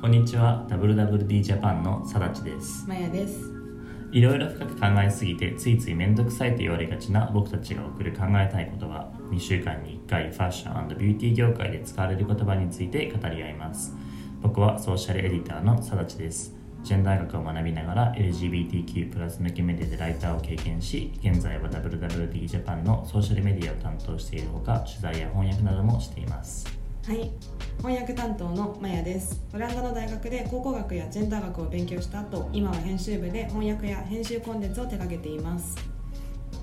こんにちは。WWD ジャパンのさだちです。まやです。いろいろ深く考えすぎてついつい面倒くさいと言われがちな僕たちが送る考えたい言葉。2週間に1回ファッションビューティー業界で使われる言葉について語り合います。僕はソーシャルエディターのさだちです。ジェンダー学を学びながら LGBTQ+ 向けメディアでライターを経験し現在は WWD ジャパンのソーシャルメディアを担当しているほか取材や翻訳などもしていますはい。翻訳担当のマヤです。オランダの大学で考古学やジェンダー学を勉強した後今は編集部で翻訳や編集コンテンツを手掛けています。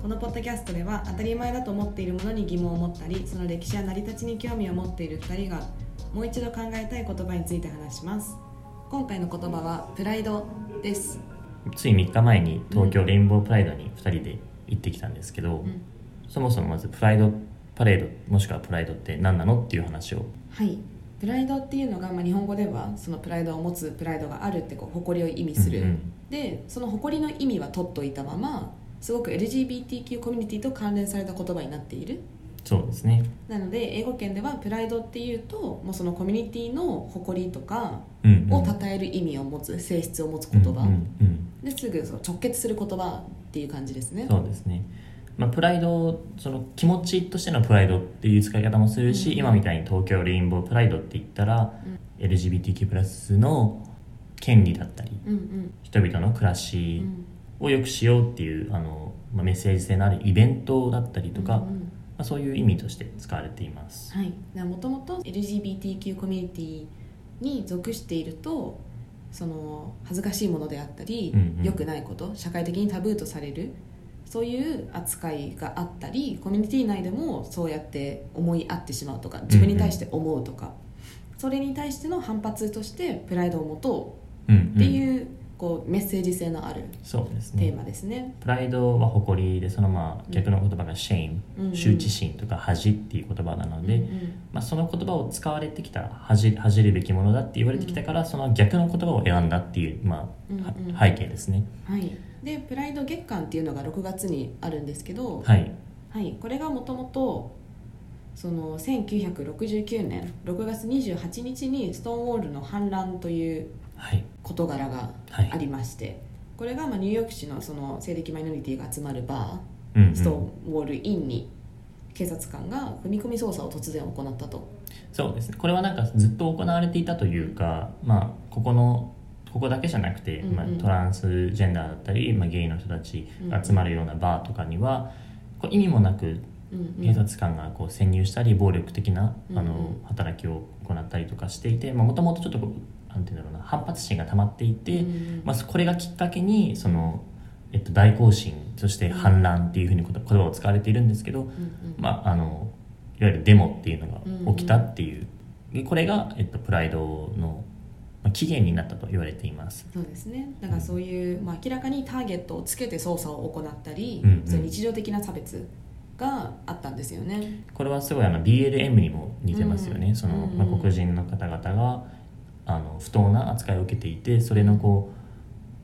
このポッドキャストでは当たり前だと思っているものに疑問を持ったりその歴史や成り立ちに興味を持っている2人がもう一度考えたい言葉について話します。今回の言葉はプライドです。つい3日前に東京レインボープライドに2人で行ってきたんですけど、うん、そもそもまずプライドパレードもしくはプライドって何なのっていう話を。はい。プライドっていうのが、まあ、日本語ではそのプライドを持つプライドがあるってこう誇りを意味する、うんうん、でその誇りの意味は取っといたまますごく LGBTQ コミュニティと関連された言葉になっている。そうですね。なので英語圏ではプライドっていうともうそのコミュニティの誇りとかを称える意味を持つ性質を持つ言葉、うんうんうん、ですぐその直結する言葉っていう感じですね。そうですねまあ、プライドその気持ちとしてのプライドっていう使い方もするし、うん、今みたいに東京レインボープライドって言ったら、うん、LGBTQ+ の権利だったり、うんうん、人々の暮らしを良くしようっていうあの、まあ、メッセージ性のあるイベントだったりとか、うんうん、まあ、そういう意味として使われています。はい、もともと LGBTQ コミュニティに属しているとその恥ずかしいものであったり、うんうん、良くないこと社会的にタブーとされるそういう扱いがあったりコミュニティ内でもそうやって思い合ってしまうとか自分に対して思うとか、うんうん、それに対しての反発としてプライドを持とうっていう、うんうん、こうメッセージ性のあるそうです、ね、テーマですね。プライドは誇りでそのまあ逆の言葉が shame、うん、羞恥心とか恥っていう言葉なので、うんうん、まあ、その言葉を使われてきた恥恥じるべきものだって言われてきたから、その逆の言葉を選んだっていう、まあ、うんうん、背景ですね。はいでプライド月間っていうのが6月にあるんですけど、はい、はい、これがもともとその1969年6月28日にストーンウォールの反乱という事柄がありまして、はい、これがまあニューヨーク市のその性的マイノリティが集まるバー、うんうん、ストーンウォールインに警察官が踏み込み捜査を突然行ったと。そうですね。これはなんかずっと行われていたというか、まあ、ここのここだけじゃなくて、まあ、トランスジェンダーだったり、まあ、ゲイの人たちが集まるようなバーとかには、こう意味もなく警察官がこう潜入したり暴力的なあの働きを行ったりとかしていてもともとちょっとなんていうんだろうな反発心が溜まっていて、まあ、これがきっかけにその、えっと、大行進そして反乱っていうふうに言葉を使われているんですけど、まあ、あのいわゆるデモっていうのが起きたっていう、でこれが、えっと、プライドの期限になったと言われています。そうですね。だからそういう、まあ、明らかにターゲットをつけて捜査を行ったり、うんうん、そういう日常的な差別があったんですよね。これはすごいあの BLM にも似てますよね、うん、その、まあ、黒人の方々があの不当な扱いを受けていてそれのこ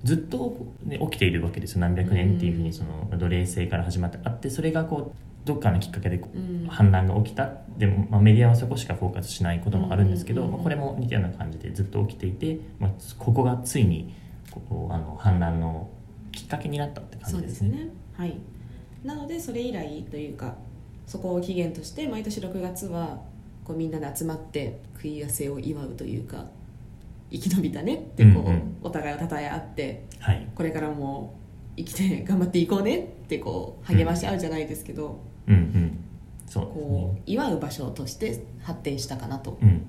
うずっと、ね、起きているわけです。よ何百年っていうふうにその奴隷制から始まってあってそれがこうどっかのきっかけで反乱が起きた、でも、まあ、メディアはそこしかフォーカスしないこともあるんですけど、まあ、これも似たような感じでずっと起きていて、まあ、ここがついにここあの反乱のきっかけになったって感じですね。すね。はい。なのでそれ以来というかそこを起源として毎年6月はこうみんなで集まって食い合わせを祝うというか生き延びたねってこう、うんうん、お互いをたたえ合って、はい、これからも生きて頑張っていこうねってこう励まし合うじゃないですけど、うんうんそうですね、祝う場所として発展したかなと。うん。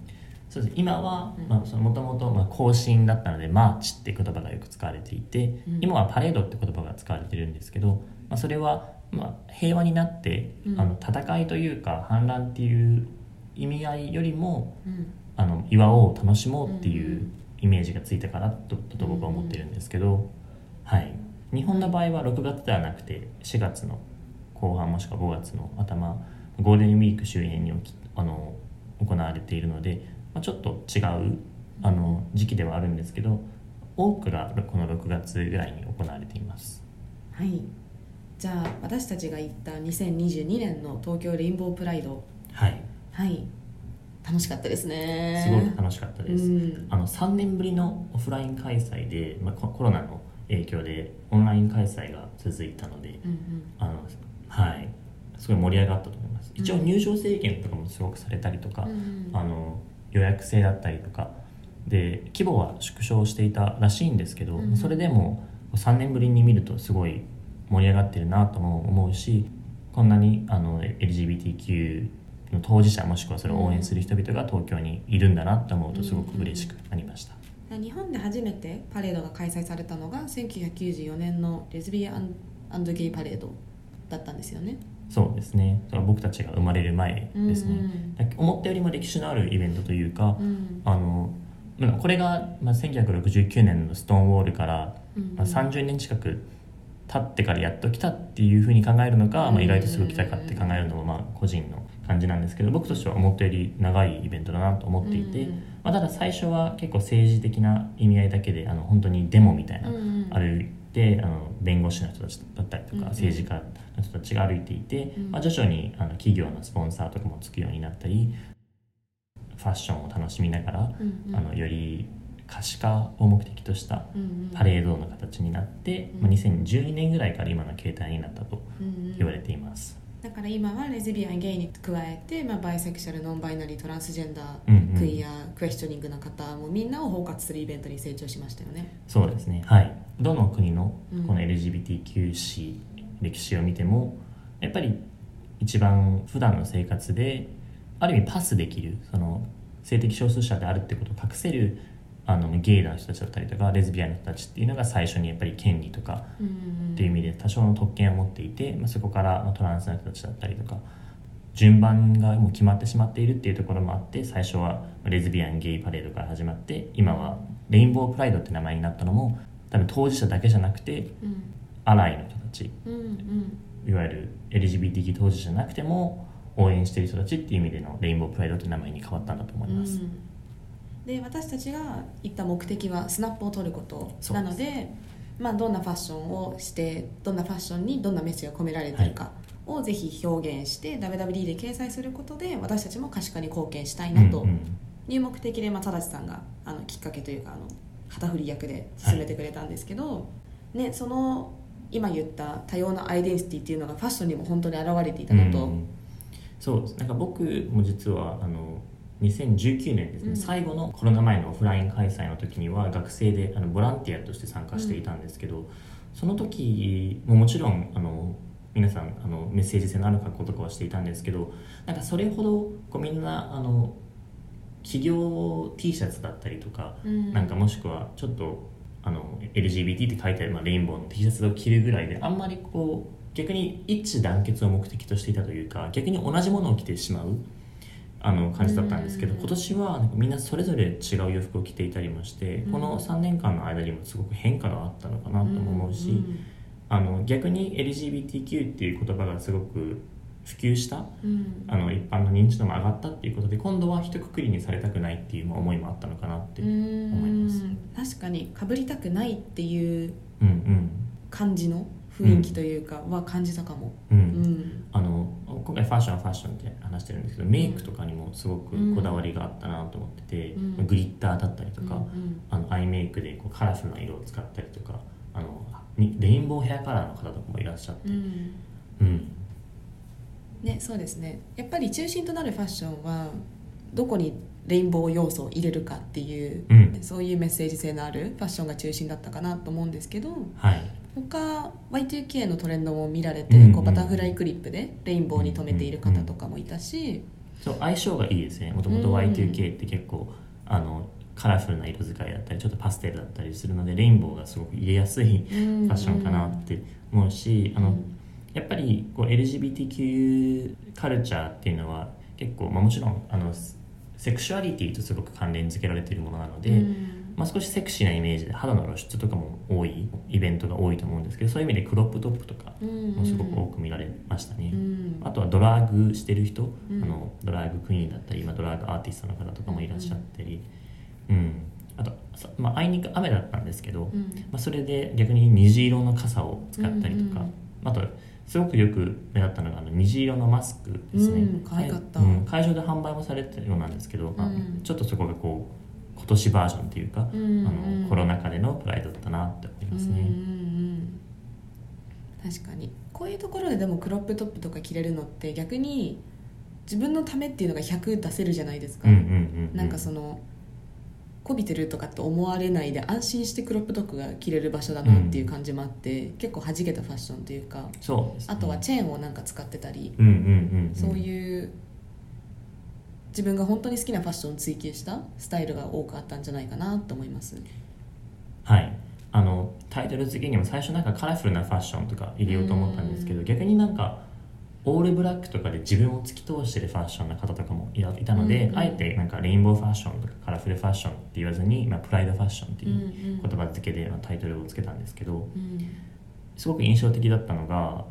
そうです。今はもともと行進だったのでマーチって言葉がよく使われていて、うん、今はパレードって言葉が使われてるんですけど、まあ、それはまあ平和になって、うん、あの戦いというか反乱っていう意味合いよりも、うん、あの祝おう楽しもうっていうイメージがついたかなとと僕は思ってるんですけど、はい。日本の場合は6月ではなくて4月の後半もしくは5月の頭ゴールデンウィーク周辺にあの行われているので、まあ、ちょっと違うあの時期ではあるんですけど多くがこの6月ぐらいに行われています。はい。じゃあ私たちが行った2022年の東京レインボープライド。はい、はい、楽楽しかったですね。すごく楽しかったです、うん、あの3年ぶりのオフライン開催で、まあ、コロナの影響でオンライン開催が続いたので、うんうん、あのはい。すごい盛り上がったと思います。一応入場制限とかもすごくされたりとか、うん、あの予約制だったりとか。で規模は縮小していたらしいんですけど、うん、それでも3年ぶりに見るとすごい盛り上がってるなとも思うしこんなにあの LGBTQ の当事者もしくはそれを応援する人々が東京にいるんだなと思うとすごく嬉しくなりました。日本で初めてパレードが開催されたのが1994年のレズビアンゲイパレードだったんですよね。そうですね。僕たちが生まれる前ですね、うんうん、思ったよりも歴史のあるイベントというか、うん、あのこれが、まあ、1969年のストーンウォールから、まあ、30年近く経ってからやっと来たっていうふうに考えるのか、まあ、意外とすぐ来たかって考えるのもまあ個人の感じなんですけど僕としては思ったより長いイベントだなと思っていて、まあ、ただ最初は結構政治的な意味合いだけであの本当にデモみたいな、歩いてあの弁護士の人たちだったりとか、政治家の人たちが歩いていて、まあ、徐々にあの企業のスポンサーとかもつくようになったりファッションを楽しみながら、あのより可視化を目的としたパレードの形になって、まあ、2012年ぐらいから今の形態になったと言われています。だから今はレズビアンゲイに加えて、まあ、バイセクシャルノンバイナリートランスジェンダー、クイアクエスチョニングの方もみんなを包括するイベントに成長しましたよね。そうですね。はい。どの国のこの LGBTQ 史、うん、歴史を見てもやっぱり一番普段の生活である意味パスできるその性的少数者であるってことを隠せるあのゲイな人たちだったりとかレズビアンの人たちっていうのが最初にやっぱり権利とかっていう意味で多少の特権を持っていて、まあ、そこからトランスの人たちだったりとか順番がもう決まってしまっているっていうところもあって最初はレズビアンゲイパレードから始まって今はレインボープライドって名前になったのも多分当事者だけじゃなくて、うん、アライの人たち、うんうん、いわゆる LGBTQ 当事者じゃなくても応援している人たちっていう意味でのレインボープライドって名前に変わったんだと思います。うんで私たちが行った目的はスナップを取ることなのでまあ、どんなファッションをしてどんなファッションにどんなメッセージが込められてるかをぜひ表現して、はい、WWD で掲載することで私たちも可視化に貢献したいなという目的で、まあ、正さんがあのきっかけというかあの旗振り役で進めてくれたんですけど、はい、ね、その今言った多様なアイデンティティっていうのがファッションにも本当に現れていたなと。そうです。なんか僕も実はあの2019年ですね、うん、最後のコロナ前のオフライン開催の時には学生であのボランティアとして参加していたんですけど、うん、その時ももちろんあの皆さんあのメッセージ性のある格好とかはしていたんですけどなんかそれほどこうみんなあの企業 T シャツだったりとか、うん、なんかもしくはちょっとあの LGBT って書いてある、まあ、レインボーの T シャツを着るぐらいであんまりこう逆に一致団結を目的としていたというか逆に同じものを着てしまうあの感じだったんですけど今年はなんかみんなそれぞれ違う洋服を着ていたりもしてこの3年間の間にもすごく変化があったのかなとも思うしあの逆に LGBTQ っていう言葉がすごく普及した、うん、あの一般の認知度も上がったっていうことで今度は一括りにされたくないっていう思いもあったのかなって思います。確かにかぶりたくないっていう感じの雰囲気というかは感じたかも、うん、うん、今回ファッションはファッションって話してるんですけどメイクとかにもすごくこだわりがあったなと思ってて、うん、グリッターだったりとか、うん、あのアイメイクでこうカラフルな色を使ったりとかあのレインボーヘアカラーの方とかもいらっしゃって、うん。ね、そうですね。やっぱり中心となるファッションはどこにレインボー要素を入れるかっていう、うん、そういうメッセージ性のあるファッションが中心だったかなと思うんですけど、はい、他 Y2K のトレンドも見られて、うんうん、こうバタフライクリップでレインボーに留めている方とかもいたし、そう相性がいいですね。もともと Y2K って結構、あのカラフルな色使いだったりちょっとパステルだったりするのでレインボーがすごく入れやすいファッションかなって思うし、あのやっぱりこう LGBTQ カルチャーっていうのは結構、まあ、もちろんあのセクシュアリティとすごく関連付けられているものなので、まあ、少しセクシーなイメージで肌の露出とかも多いイベントが多いと思うんですけどそういう意味でクロップトップとかもすごく多く見られましたね、うん、あとはドラッグしてる人、うん、あのドラッグクイーンだったり今ドラッグアーティストの方とかもいらっしゃったり、うん、うん、あと、まあ、あいにく雨だったんですけど、まあ、それで逆に虹色の傘を使ったりとか、あとすごくよく目立ったのがあの虹色のマスクですね、うん。会場で販売もされてるようなんですけど、まあうん。ちょっとそこがこう今年バージョンっていうか、うんあのコロナ禍でのプライドだったなって思いますね、うんうんうん。確かに。こういうところででもクロップトップとか着れるのって逆に自分のためっていうのが100出せるじゃないですか、うんうんうんうん。なんかそのこびてるとかって思われないで安心してクロップトップが着れる場所だなっていう感じもあって、結構弾けたファッションというか。ね、あとはチェーンをなんか使ってたり、うんうんうんうん。そういう自分が本当に好きなファッションを追求したスタイルが多くあったんじゃないかなと思います。はい。あのタイトル付けにも最初なんかカラフルなファッションとか入れようと思ったんですけど逆になんかオールブラックとかで自分を突き通してるファッションな方とかもいたので、うんうん。あえてなんかレインボーファッションとかカラフルファッションって言わずに、まあ、プライドファッションっていう言葉付けでまあタイトルをつけたんですけどうん。すごく印象的だったのがま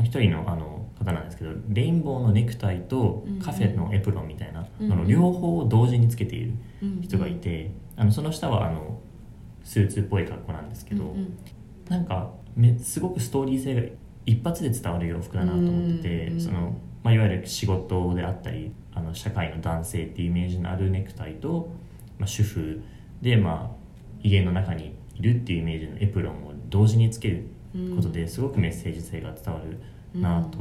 あ一人のあの方なんですけどレインボーのネクタイとカフェのエプロンみたいなうん。うんのの両方を同時につけているうん人がいてあのその下はあのスーツっぽい格好なんですけど、うんうん。なんかめすごくストーリー性が一発で伝わる洋服だなと思ってて、うんそのまあ、いわゆる仕事であったりあの社会の男性っていうイメージのあるネクタイと、まあ、主婦で、まあ、家の中にいるっていうイメージのエプロンを同時につけることですごくメッセージ性が伝わるなと、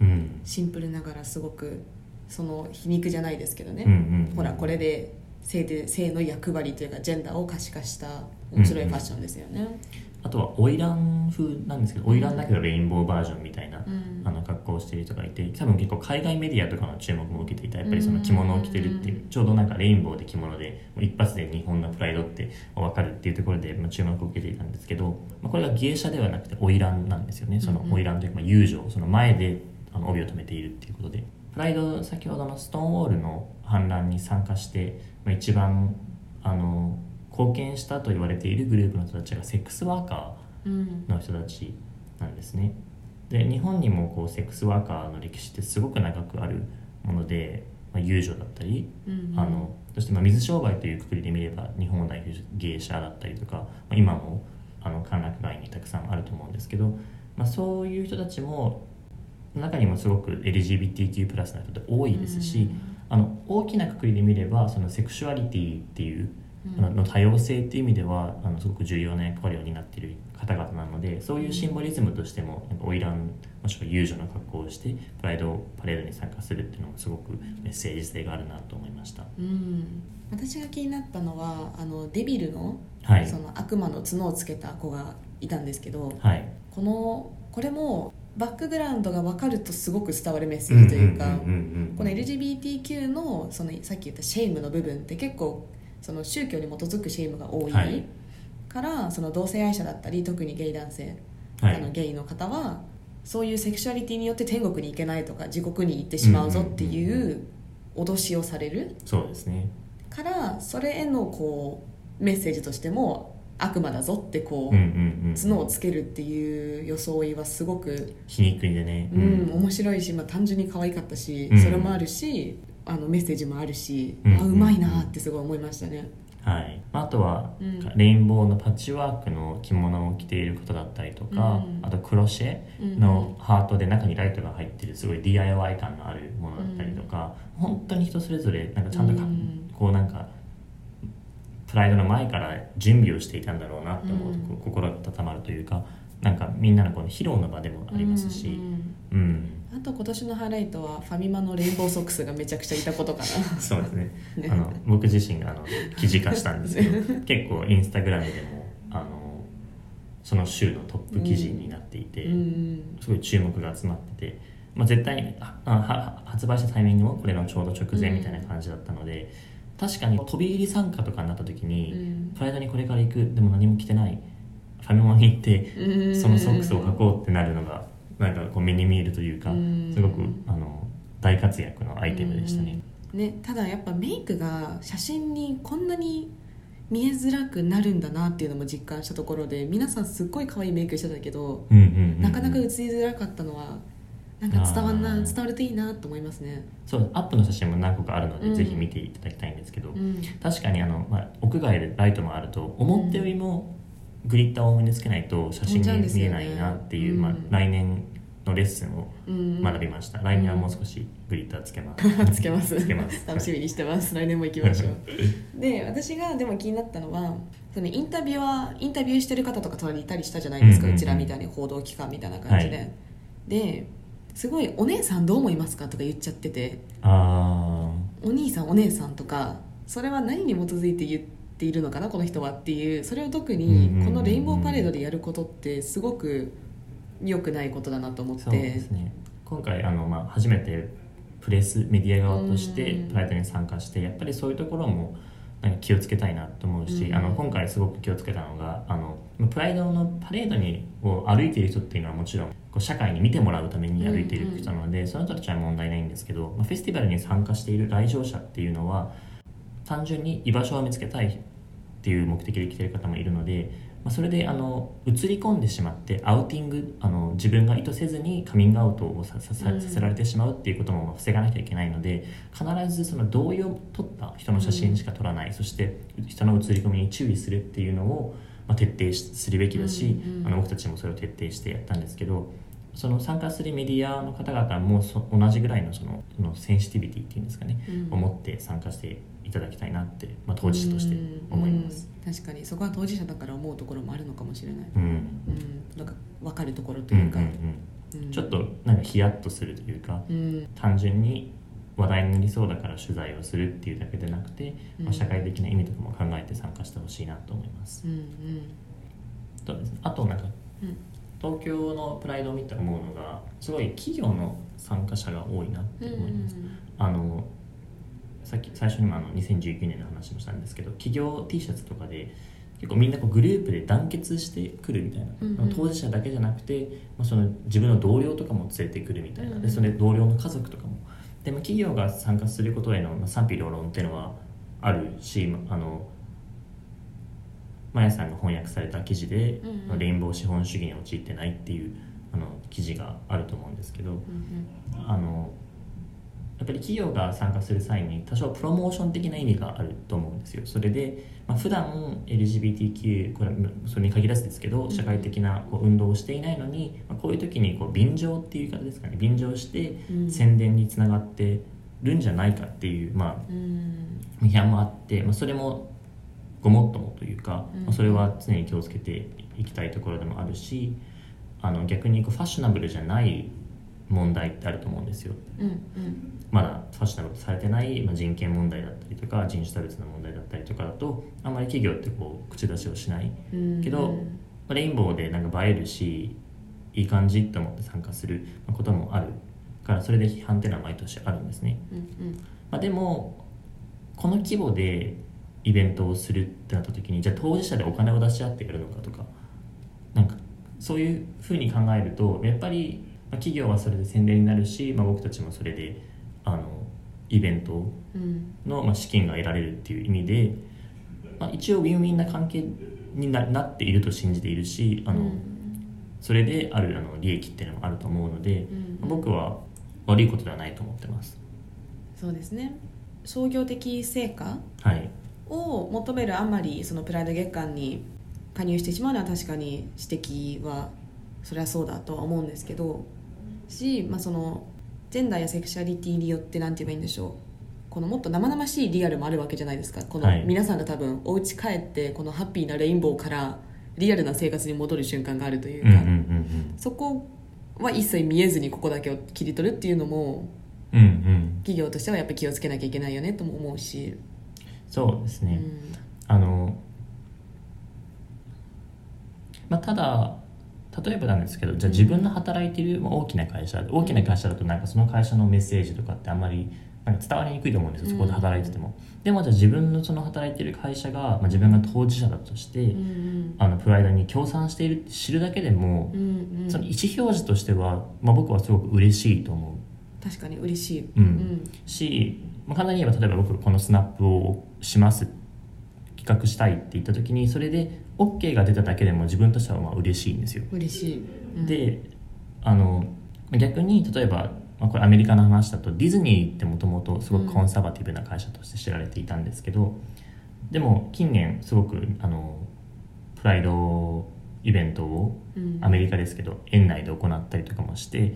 うん。シンプルながらすごくその皮肉じゃないですけどね、うんうんうん。ほらこれで性で性の役割というかジェンダーを可視化した面白いファッションですよね、あとは花魁風なんですけど花魁だけどレインボーバージョンみたいな、うん。あの格好をしている人がいて多分結構海外メディアとかの注目も受けていたやっぱりその着物を着てるっていうちょうどなんかレインボーで着物で一発で日本のプライドって分かるっていうところでまあ注目を受けていたんですけど、まあ、これが芸者ではなくて花魁なんですよね。そのうんうん花魁というかまあ友情。その前であの帯を留めているっていうことでプライド先ほどのストーンウォールの反乱に参加して、まあ、一番あの貢献したと言われているグループの人たちがセックスワーカーうんの人たちなんですね。で日本にもこうセックスワーカーの歴史ってすごく長くあるもので、まあ、友情だったり、うん。あのそしてまあ水商売というくくりで見れば日本を代表する芸者だったりとか、まあ、今もあの歓楽街にたくさんあると思うんですけど、まあ、そういう人たちも中にもすごく LGBTQ+ な人って多いですし、あの大きなくくりで見ればそのセクシュアリティっていううん。あの多様性っていう意味ではあのすごく重要な役割を担っている方々なのでそういうシンボリズムとしても花魁もしくは遊女の格好をしてプライドパレードに参加するっていうのもすごくメッセージ性があるなと思いました。うん。私が気になったのはあのデビルの,、はい。その悪魔の角をつけた子がいたんですけどはい。このこれもバックグラウンドが分かるとすごく伝わるメッセージというかこの LGBTQ のそのさっき言った shame の部分って結構その宗教に基づく shame が多い、はい。からその同性愛者だったり特にゲイ男性、はい。あのゲイの方はそういうセクシュアリティによって天国に行けないとか地獄に行ってしまうぞっていう脅しをされる。そうですね。からそれへのこうメッセージとしても悪魔だぞってこう、うんうんうん角をつけるっていう装いはすごく皮肉でね。うん、面白いし、まあ、単純に可愛かったし、うん。それもあるしあのメッセージもあるし、うんあうまいなってすごい思いましたね、はい、あとは、うん。レインボーのパッチワークの着物を着ていることだったりとか、うん。あとクロシェのハートで中にライトが入ってるすごい DIY 感のあるものだったりとか、本当に人それぞれなんかちゃんとか、うん。こうなんかプライドの前から準備をしていたんだろうなって思うと、心が温まるというかなんかみんなのこの披露の場でもありますし、うんうんうん。あと今年のハイライトはファミマのレインボーソックスがめちゃくちゃいたことか そうですね。ね。あの僕自身があの記事化したんですけど 結構インスタグラムでもあのその週のトップ記事になっていて、なうんすごい注目が集まってて、まあ、絶対にあ発売したタイミングもこれのちょうど直前みたいな感じだったので、確かに飛び入り参加とかになった時に、うん。プライドにこれから行くでも何も着てないファミマに行ってうん。そのソックスを履こうってなるのがなんかこう目に見えるというかうん。すごくあの大活躍のアイテムでしたね。ね、ただやっぱメイクが写真にこんなに見えづらくなるんだなっていうのも実感したところで皆さんすっごい可愛いメイクしてたけど、なかなか映りづらかったのはなんか伝わんな伝わるといいなと思いますね、そうアップの写真も何個かあるので、うん。ぜひ見ていただきたいんですけど、うん。確かにあの、まあ、屋外でライトもあると思ったよりもグリッターを身につけないと写真に見えないなっていう、ね、まあ、来年のレッスンを学びました、うん、来年はもう少しグリッターつけます、つけます。楽しみにしてます。来年も行きましょう。で私がでも気になったのはそのインタビューインタビューしてる方とか隣にいたりしたじゃないですか、うんうんうん、うちらみたいに報道機関みたいな感じで、はい、ですごい「お姉さんどう思いますか?」とか言っちゃってて「お兄さんお姉さん」とかそれは何に基づいて言っているのかなこの人はっていう。それを特にこのレインボーパレードでやることってすごく良くないことだなと思って。そうですね。今回あの、まあ、初めてプレスメディア側としてプライドに参加してやっぱりそういうところもなんか気をつけたいなと思うし、うん、あの今回すごく気をつけたのがあのプライドのパレードにを歩いている人っていうのはもちろんこう社会に見てもらうために歩いている人なので、うんうん、その人たちは問題ないんですけど、まあ、フェスティバルに参加している来場者っていうのは単純に居場所を見つけたいっていう目的で来てる方もいるのでまあ、それであの映り込んでしまってアウティングあの自分が意図せずにカミングアウトをさせられてしまうっていうことも防がなきゃいけないので必ずその同意を取った人の写真しか撮らない、うん、そして人の写り込みに注意するっていうのを、まあ、徹底するべきだし、うんうん、あの僕たちもそれを徹底してやったんですけど。その参加するメディアの方々も同じぐらいのそののセンシティビティっていうんですかね、うん、を持って参加していただきたいなって、まあ、当事者として思います、確かに。そこは当事者だから思うところもあるのかもしれない、うん、うん、なんか分かるところというか、うんうん。うん、ちょっとなんかヒヤッとするというか、うん、単純に話題になりそうだから取材をするっていうだけでなくて、まあ、社会的な意味とかも考えて参加してほしいなと思います、うんうん、とあとなんか、東京のプライドを見て思うのがすごい企業の参加者が多いなって思います、うんうんうん、あのさっき最初にもあの2019年の話もしたんですけど企業 T シャツとかで結構みんなこうグループで団結してくるみたいな、うんうん、当事者だけじゃなくて、まあ、その自分の同僚とかも連れてくるみたいな、うんうん、でそれ同僚の家族とかもでも企業が参加することへの賛否両論っていうのはあるしあのマヤさんが翻訳された記事で、うんうん、レインボー資本主義に陥ってないっていうあの記事があると思うんですけど、うんうん、あのやっぱり企業が参加する際に多少プロモーション的な意味があると思うんですよ。それで、まあ、普段 LGBTQ これそれに限らずですけど社会的なこう運動をしていないのに、まあ、こういう時にこう便乗っていう言い方ですかね。便乗して宣伝につながってるんじゃないかっていう、まあ、批判もあって、まあ、それもごもっともというか、まあ、それは常に気をつけていきたいところでもあるしあの逆にこうファッショナブルじゃない問題ってあると思うんですよ、うんうん、まだファッショナブルされてない、まあ、人権問題だったりとか人種差別の問題だったりとかだとあんまり企業ってこう口出しをしない、うんうん、けどレインボーでなんか映えるしいい感じって思って参加することもあるからそれで批判っていうのは毎年あるんですね、うんうん、まあ、でもこの規模でイベントをするってなった時にじゃあ当事者でお金を出し合ってやるのかとかなんかそういうふうに考えるとやっぱりまあ、企業はそれで宣伝になるし、まあ、僕たちもそれであのイベントの、まあ、資金が得られるっていう意味で、まあ、一応ウィンウィンな関係にななっていると信じているしあの、うん、それであるあの利益っていうのもあると思うので、うん、僕は悪いことではないと思ってます。そうですね。創業的成果を求めるあまりそのプライド月間に加入してしまうのは確かに指摘はそれはそうだとは思うんですけどし、まあ、そのジェンダーやセクシャリティによって何て言えばいいんでしょう。このもっと生々しいリアルもあるわけじゃないですか。この皆さんが多分お家帰ってこのハッピーなレインボーからリアルな生活に戻る瞬間があるというか、そこは一切見えずにここだけを切り取るっていうのも、うんうん、企業としてはやっぱり気をつけなきゃいけないよねとも思うし。そうですね、うん、あのまあただ例えばなんですけどじゃあ自分の働いている大きな会社大きな会社だとなんかその会社のメッセージとかってあんまりなんか伝わりにくいと思うんですよそこで働いてても、うん、でもじゃあ自分のその働いている会社が、まあ、自分が当事者だとして、うん、あのプライドに協賛しているって知るだけでも、うんうん、その意思表示としては、まあ、僕はすごく嬉しいと思う。確かに嬉しい、うん、し、まあ、簡単に言えば例えば僕このスナップをします。企画したいって言った時にそれで OK が出ただけでも自分としてはまあ嬉しいんですよ。嬉しい、うん、であの逆に例えば、まあ、これアメリカの話だとディズニーってもともとすごくコンサバティブな会社として知られていたんですけど、うん、でも近年すごくあのプライドイベントをうん。アメリカですけど園内で行ったりとかもして、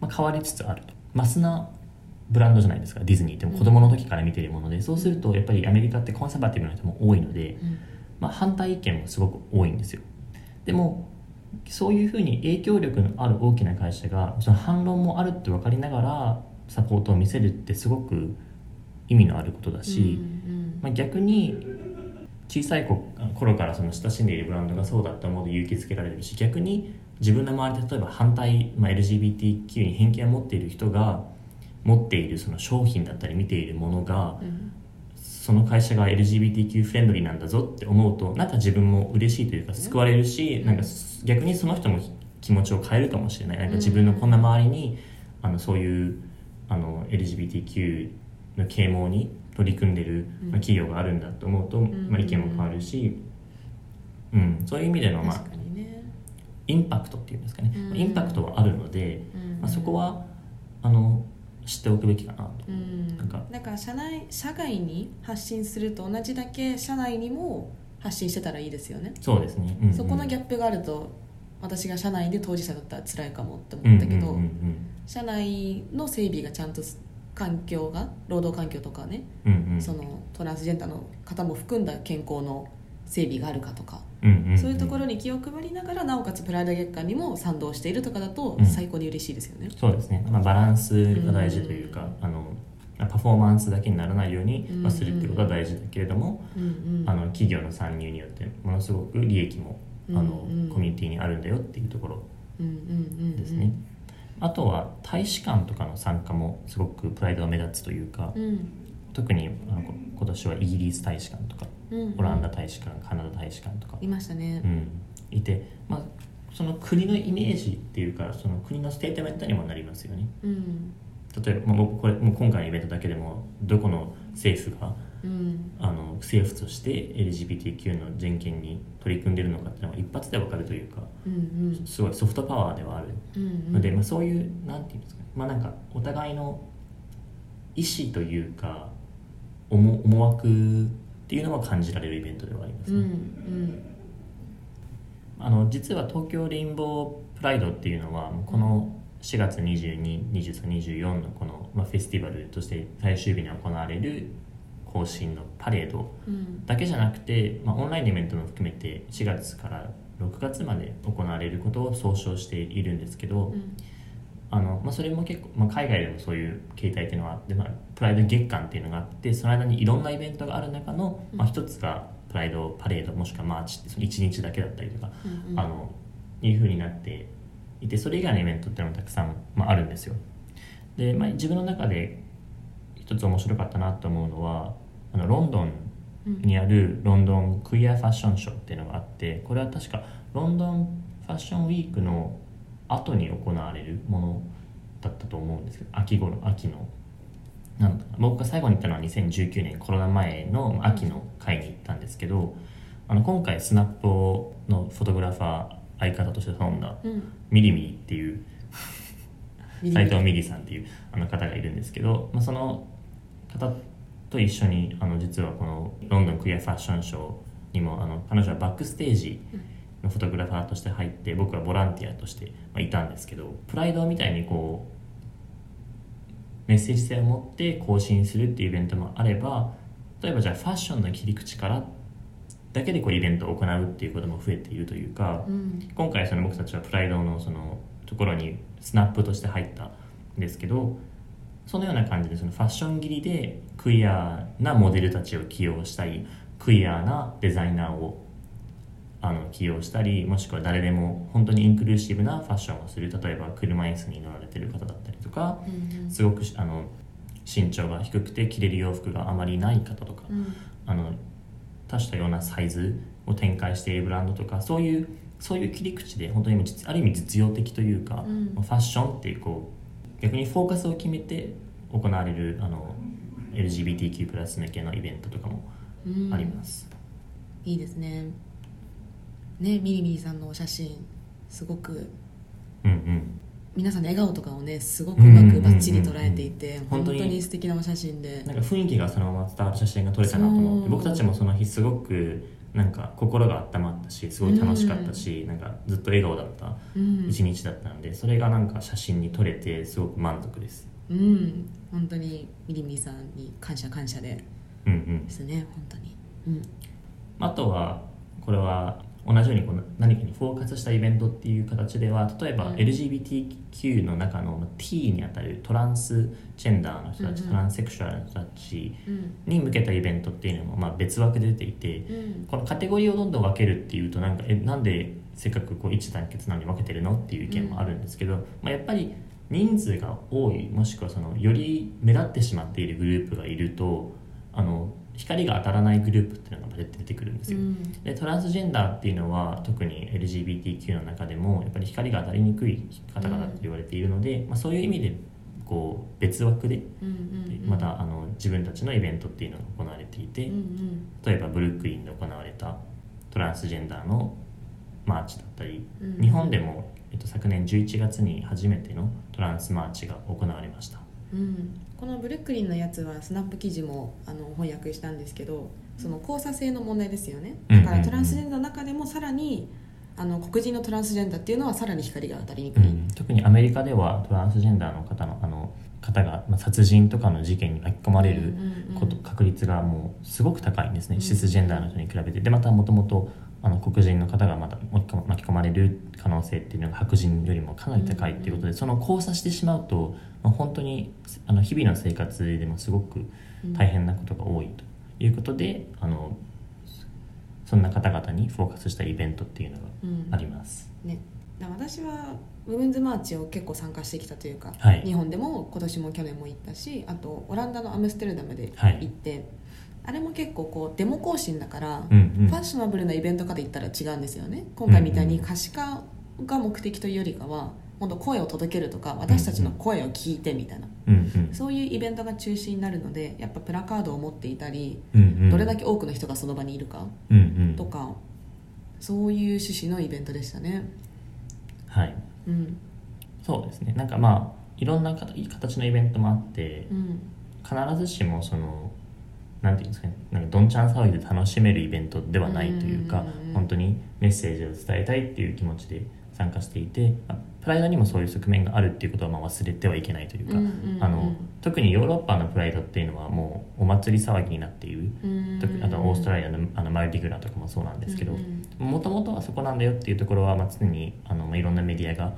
まあ、変わりつつあると。マスなブランドじゃないですか。ディズニーって子供の時から見てるもので、そうするとやっぱりアメリカってコンサバティブな人も多いので、うんまあ、反対意見もすごく多いんですよ。でもそういうふうに影響力のある大きな会社がその反論もあるって分かりながらサポートを見せるってすごく意味のあることだし、うんまあ、逆に小さい子頃からその親しんでいるブランドがそうだって思うと勇気づけられるし逆に自分の周りで例えば反対、まあ、LGBTQ に偏見を持っている人が持っているその商品だったり見ているものがうんその会社が LGBTQ フレンドリーなんだぞって思うとなんか自分も嬉しいというか救われるしなんか逆にその人も気持ちを変えるかもしれない。なんか自分のこんな周りにあのそういうあの LGBTQ の啓蒙に取り組んでるうん。まあ企業があるんだと思うと、ん。まあ、意見も変わるし、うん、そういう意味での、まあインパクトっていうんですかね、うん。インパクトはあるので、うん。まあ、そこはあの知っておくべきかなと。うん。なんか。なんか社内社外に発信すると同じだけ社内にも発信してたらいいですよね、そうですね、うんうん。そこのギャップがあると私が社内で当事者だったら辛いかもって思ったけど、うんうんうん社内の整備がちゃんと環境が労働環境とかね、うんうんうん。そのトランスジェンダーの方も含んだ健康の整備があるかとか、うんうんうん。そういうところに気を配りながらなおかつプライド月間にも賛同しているとかだとうん。最高に嬉しいですよね。そうですね、まあ、バランスが大事というか、あのパフォーマンスだけにならないように、まあ、するってことは大事だけれども、うんうん。あの企業の参入によってものすごく利益もあの、うん。うんコミュニティにあるんだよっていうところうんうんうんですね、あとは大使館とかの参加もすごくプライドが目立つというか、うん。特にあのこ今年はイギリス大使館とかうんオランダ大使館カナダ大使館とか、いましたね。う。ん、いて、まあ、その国のイメージっていうかその国のステートメントにもなりますよね。うん。例えば、まあ、僕これもう今回のイベントだけでもどこの政府がうん。あの政府として LGBTQ の人権に取り組んでるのかっていうのが一発で分かるというかうんうん。すごいソフトパワーではある。うんので、まあ、そういうなんていうんですかね。まあなんかお互いの意思というか思思惑っていうのは感じられるイベントではありますうんうね、ん。あの実は東京レインボープライドっていうのはこの4月222324のこの、まあ、フェスティバルとして最終日に行われる行進のパレードうん。だけじゃなくて、まあ、オンラインイベントも含めて4月から6月まで行われることを総称しているんですけど、うんあのまあ、それも結構、まあ、海外でもそういう形態っていうのがあって、まあ、プライド月間っていうのがあってその間にいろんなイベントがある中の、まあ、一つがプライドパレードもしくはマーチってその1日だけだったりとか、うんうん。あのいうふうになっていてそれ以外のイベントっていうのもたくさん、まあ、あるんですよ。で、まあ、自分の中で一つ面白かったなと思うのはあのロンドンにあるロンドンクイアファッションショーっていうのがあってこれは確かロンドンファッションウィークの後に行われるものだったと思うんですけど秋頃秋のなんだ僕が最後に行ったのは2019年コロナ前の秋の会に行ったんですけどあの今回スナップのフォトグラファー相方として頼んだうん。ミリミリっていうミリミリ。さんっていうあの方がいるんですけど、まあ、その方と一緒にあの実はこのロンドンクイアファッションショーにもあの彼女はバックステージのフォトグラファーとして入って僕はボランティアとしてまあいたんですけどプライドみたいにこうメッセージ性を持って更新するっていうイベントもあれば例えばじゃあファッションの切り口からだけでこうイベントを行うっていうことも増えているというか、うん。今回その僕たちはプライドのそのところにスナップとして入ったんですけどそのような感じでそのファッション切りでクイアなモデルたちを起用したりクイアなデザイナーをあの起用したりもしくは誰でも本当にインクルーシブなファッションをする例えば車椅子に乗られてる方だったりとかうんすごくあの身長が低くて着れる洋服があまりない方とかうん。あの多種多様なサイズを展開しているブランドとかそういうそういう切り口で本当に実ある意味実用的というか、うん。ファッションっていうこう逆にフォーカスを決めて行われるあの LGBTQ+ 向けのイベントとかもうんあります、いいですねねミリミリさんのお写真すごくうんうん。皆さんの笑顔とかをねすごくうまくバッチリ捉えていてうんうんうん本当にに素敵なお写真で。なんか雰囲気がそのまま伝わる写真が撮れたなと思って僕たちもその日すごくなんか心が温まったしすごい楽しかったし、うん、なんかずっと笑顔だった一日だったので、それがなんか写真に撮れてすごく満足です。うん。本当にミリミリさんに感謝感謝で。うんうん。ですね本当に、うん、あとはこれは同じようにこの何かにフォーカスしたイベントっていう形では例えば LGBTQ の中の T にあたるトランスジェンダーの人たち、うん。うん、トランセクシュアルの人たちに向けたイベントっていうのもまあ別枠で出ていて、うん、このカテゴリーをどんどん分けるっていうとなんかえなんでせっかくこう一致団結なのに分けてるのっていう意見もあるんですけど、うん、まあ、やっぱり人数が多いもしくはそのより目立ってしまっているグループがいるとあの光が当たらないグループっていうのが出てくるんですよ、うん、でトランスジェンダーっていうのは特に LGBTQ の中でもやっぱり光が当たりにくい方々って言われているので、うん、まあ、そういう意味でこう別枠でまたあの自分たちのイベントっていうのが行われていて、うんうん、例えばブルックリンで行われたトランスジェンダーのマーチだったり、うんうん、日本でも、えっと、昨年11月に初めてのトランスマーチが行われました。うん、このブルックリンのやつはスナップ記事もあの翻訳したんですけどその交差性の問題ですよね。だからトランスジェンダーの中でもさらにあの黒人のトランスジェンダーっていうのはさらに光が当たりにくい、うん、特にアメリカではトランスジェンダーの方のあの方が、まあ、殺人とかの事件に巻き込まれること、確率がもうすごく高いんですね、シスジェンダーの人に比べて。でまたもともとあの黒人の方がまた巻き込まれる可能性っていうのが白人よりもかなり高いっていうことで、その交差してしまうと、まあ、本当にあの日々の生活でもすごく大変なことが多いということで、あのそんな方々にフォーカスしたイベントっていうのがあります。うん、ね私はウメンズマーチを結構参加してきたというか、はい、日本でも今年も去年も行ったしあとオランダのアムステルダムで行って、はいあれも結構こうデモ行進だから、うんうん、ファッショナブルなイベントかで言ったら違うんですよね。今回みたいに可視化が目的というよりかは本当声を届けるとか私たちの声を聞いてみたいな、うんうん、そういうイベントが中心になるのでやっぱプラカードを持っていたり、うんうん、どれだけ多くの人がその場にいるか、うんうん、とかそういう趣旨のイベントでしたね。はい、うん、そうですね。なんかまあいろんな形のイベントもあって、うん、必ずしもそのなんていうんですかねなんかどんちゃん騒ぎで楽しめるイベントではないというか、うんうん、本当にメッセージを伝えたいっていう気持ちで参加していて、まあ、プライドにもそういう側面があるっていうことはまあ忘れてはいけないというか、うんうんうん、あの特にヨーロッパのプライドっていうのはもうお祭り騒ぎになっている、うん。うん、あとオーストラリアのあのマルディグラとかもそうなんですけどもともとはそこなんだよっていうところはまあ常にあのいろんなメディアが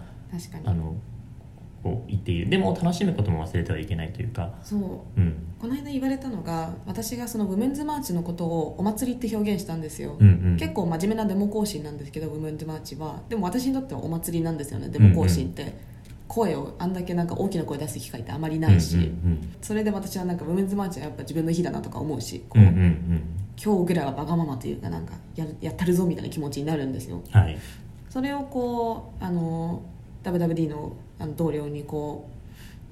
あのこう言っている。でも楽しむことも忘れてはいけないというか。そう、うん、この間言われたのが私がそのウメンズマーチのことをお祭りって表現したんですよ、うんうん、結構真面目なデモ行進なんですけどウメンズマーチは。でも私にとってはお祭りなんですよねデモ行進って、うんうん、声をあんだけなんか大きな声出す機会ってあまりないし、うんうんうん、それで私はなんかウメンズマーチはやっぱ自分の日だなとか思うしこう、うんうん。うん、今日ぐらいはわがままというかなんかややったるぞみたいな気持ちになるんですよ、はい、それをこうあの WWD のあの同僚にこ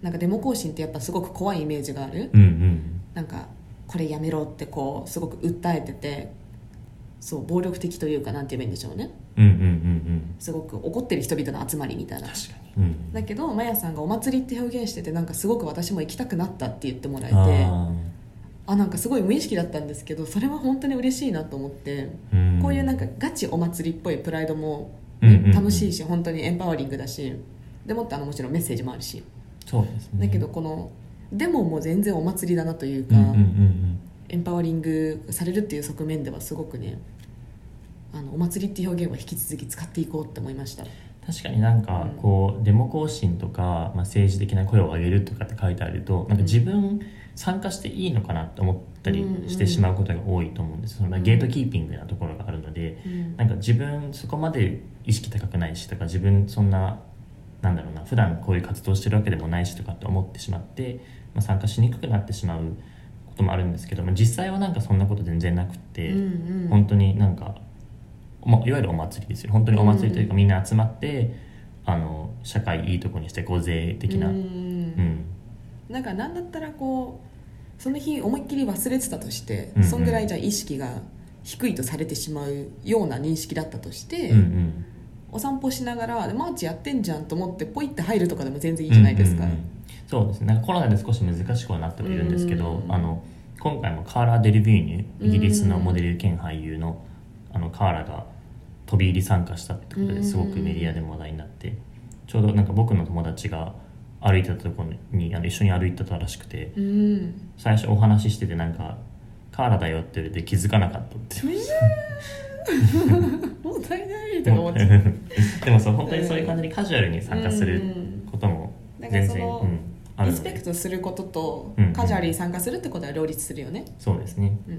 うなんかデモ行進ってやっぱすごく怖いイメージがある、うんうん、なんかこれやめろってこうすごく訴えててそう暴力的というかなんて言えばいいんでしょうね、うんうんうんうん、すごく怒ってる人々の集まりみたいな。確かに、うん、だけどマヤさんが「お祭り」って表現しててなんかすごく私も行きたくなったって言ってもらえてあなんかすごい無意識だったんですけどそれは本当に嬉しいなと思って、うん、こういうなんかガチお祭りっぽいプライドも楽しいし本当にエンパワリングだしでもってあのもちろんメッセージもあるし。そうですね。だけどこのでももう全然お祭りだなというか、うんうんうんうん、エンパワリングされるっていう側面ではすごくねあのお祭りっていう表現は引き続き使っていこうって思いました。確かになんかこう、うん、デモ行進とか、まあ、政治的な声を上げるとかって書いてあるとなんか自分参加していいのかなって思ったりしてしまうことが多いと思うんです、うんうん、そのゲートキーピングなところがあるので、うん、なんか自分そこまで意識高くないしとか自分そんななんだろうな普段こういう活動してるわけでもないしとかって思ってしまって、まあ、参加しにくくなってしまうこともあるんですけど、まあ、実際はなんかそんなこと全然なくて、うんうん、本当になんか、まあ、いわゆるお祭りですよ。本当にお祭りというかみんな集まって、あの社会いいとこにしてこう税的な、うん、うん、なんか何だったらこうその日思いっきり忘れてたとして、うんうん、そんぐらいじゃ意識が低いとされてしまうような認識だったとして、うんうんお散歩しながらマーチやってんじゃんと思ってポイって入るとかでも全然いいじゃないですか、うんうんうん、そうですね。なんかコロナで少し難しくはなってはいるんですけど、うんうん、あの今回もカーラ・デルビューニュイギリスのモデル兼俳優のあの河原が飛び入り参加したってことですごくメディアでも話題になってちょうどなんか僕の友達が歩いてたところにあの一緒に歩いてたらしくて、うん、最初お話ししててなんか「河原だよ」って言われて気づかなかったって もったいないと思って でもそう本当にそういう感じにカジュアルに参加することも全然、うん、あるリスペクトすることとカジュアルに参加するってことは両立するよね、そうですね、うん、っ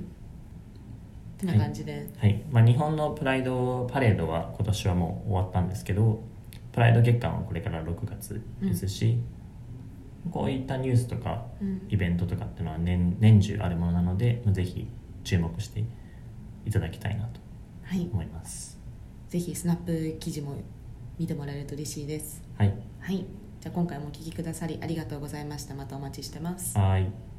てな感じで、はい、はい、まあ、日本のプライドパレードは今年はもう終わったんですけどプライド月間はこれから6月ですし、うん、こういったニュースとかイベントとかっていうのは年年中あるものなのでぜひ注目していただきたいなと思います、はい、ぜひスナップ記事も見てもらえると嬉しいです。はい、はい、じゃあ今回もお聞きくださりありがとうございました。またお待ちしてます。はい